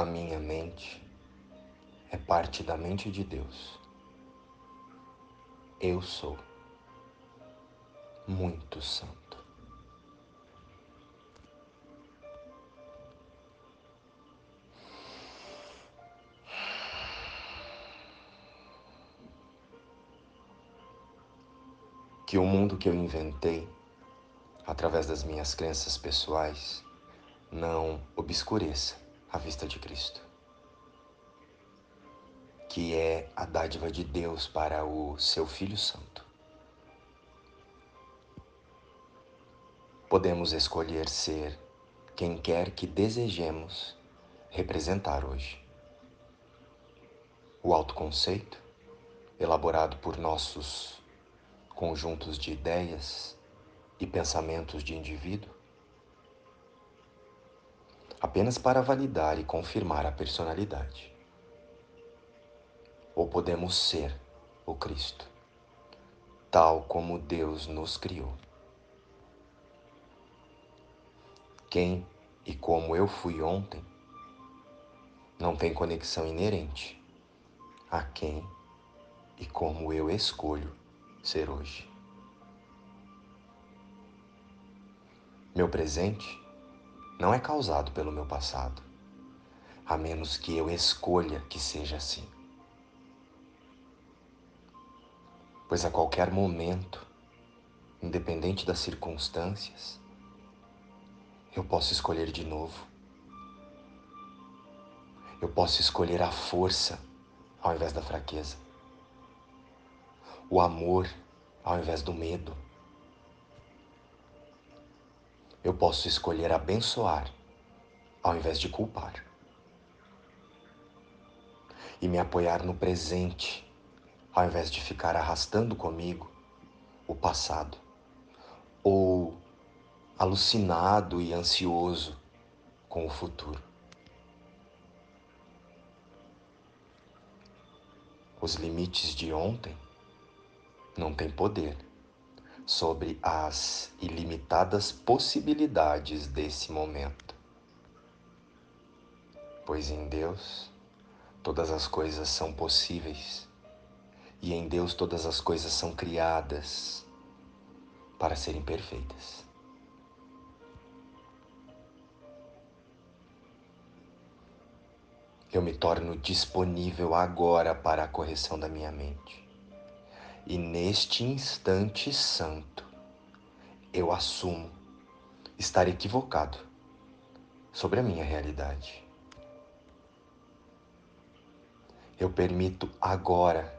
A minha mente é parte da mente de Deus. Eu sou muito santo. Que o mundo que eu inventei, através das minhas crenças pessoais, não obscureça a vista de Cristo, que é a dádiva de Deus para o seu Filho Santo. Podemos escolher ser quem quer que desejemos representar hoje. O autoconceito, elaborado por nossos conjuntos de ideias e pensamentos de indivíduo, apenas para validar e confirmar a personalidade. Ou podemos ser o Cristo, tal como Deus nos criou. Quem e como eu fui ontem não tem conexão inerente a quem e como eu escolho ser hoje. Meu presente não é causado pelo meu passado, a menos que eu escolha que seja assim. Pois a qualquer momento, independente das circunstâncias, eu posso escolher de novo. Eu posso escolher a força ao invés da fraqueza, o amor ao invés do medo eu posso escolher abençoar ao invés de culpar. E me apoiar no presente ao invés de ficar arrastando comigo o passado ou alucinado e ansioso com o futuro. Os limites de ontem não têm poder sobre as ilimitadas possibilidades desse momento. Pois em Deus todas as coisas são possíveis e em Deus todas as coisas são criadas para serem perfeitas. Eu me torno disponível agora para a correção da minha mente. E neste instante santo, eu assumo estar equivocado sobre a minha realidade. Eu permito agora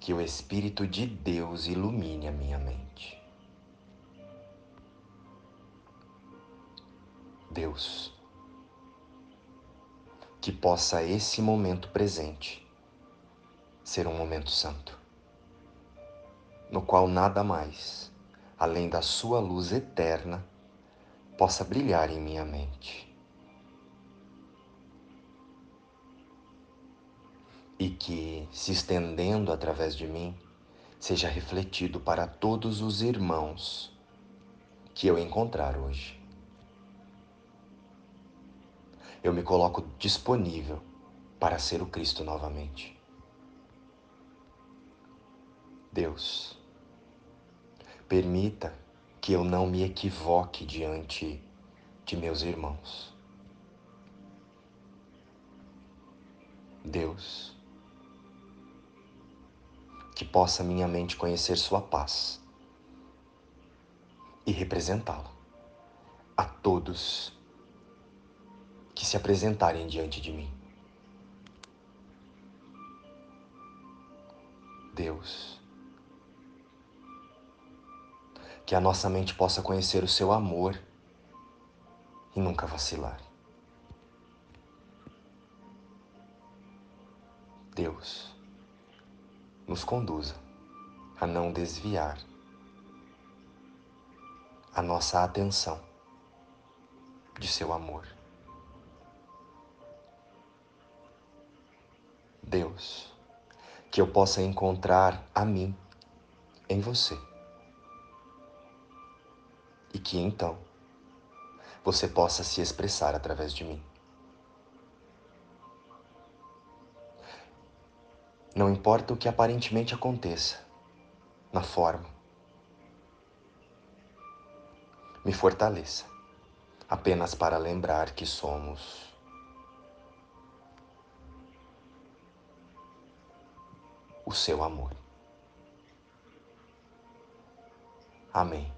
que o Espírito de Deus ilumine a minha mente. Deus, que possa esse momento presente ser um momento santo no qual nada mais, além da Sua luz eterna, possa brilhar em minha mente. E que, se estendendo através de mim, seja refletido para todos os irmãos que eu encontrar hoje. Eu me coloco disponível para ser o Cristo novamente. Deus, Permita que eu não me equivoque diante de meus irmãos. Deus, que possa minha mente conhecer Sua paz e representá-la a todos que se apresentarem diante de mim. Deus, que a nossa mente possa conhecer o seu amor e nunca vacilar. Deus, nos conduza a não desviar a nossa atenção de seu amor. Deus, que eu possa encontrar a mim em você e que então você possa se expressar através de mim. Não importa o que aparentemente aconteça, na forma. Me fortaleça, apenas para lembrar que somos. O seu amor. Amém.